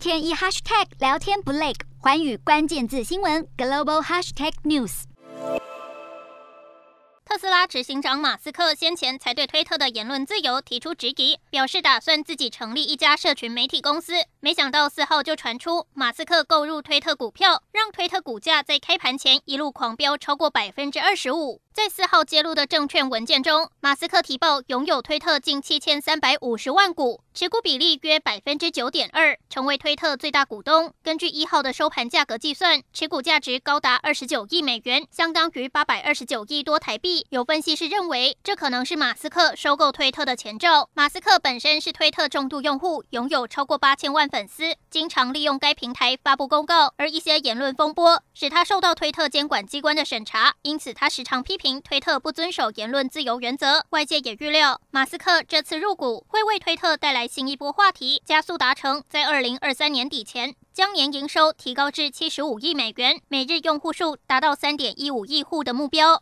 天一 hashtag 聊天不累，寰宇关键字新闻 global hashtag news。特斯拉执行长马斯克先前才对推特的言论自由提出质疑，表示打算自己成立一家社群媒体公司。没想到四号就传出马斯克购入推特股票，让推特股价在开盘前一路狂飙超过百分之二十五。在四号揭露的证券文件中，马斯克提报拥有推特近七千三百五十万股，持股比例约百分之九点二，成为推特最大股东。根据一号的收盘价格计算，持股价值高达二十九亿美元，相当于八百二十九亿多台币。有分析师认为，这可能是马斯克收购推特的前兆。马斯克本身是推特重度用户，拥有超过八千万粉丝，经常利用该平台发布公告，而一些言论风波使他受到推特监管机关的审查，因此他时常批评。推特不遵守言论自由原则，外界也预料马斯克这次入股会为推特带来新一波话题，加速达成在二零二三年底前将年营收提高至七十五亿美元、每日用户数达到三点一五亿户的目标。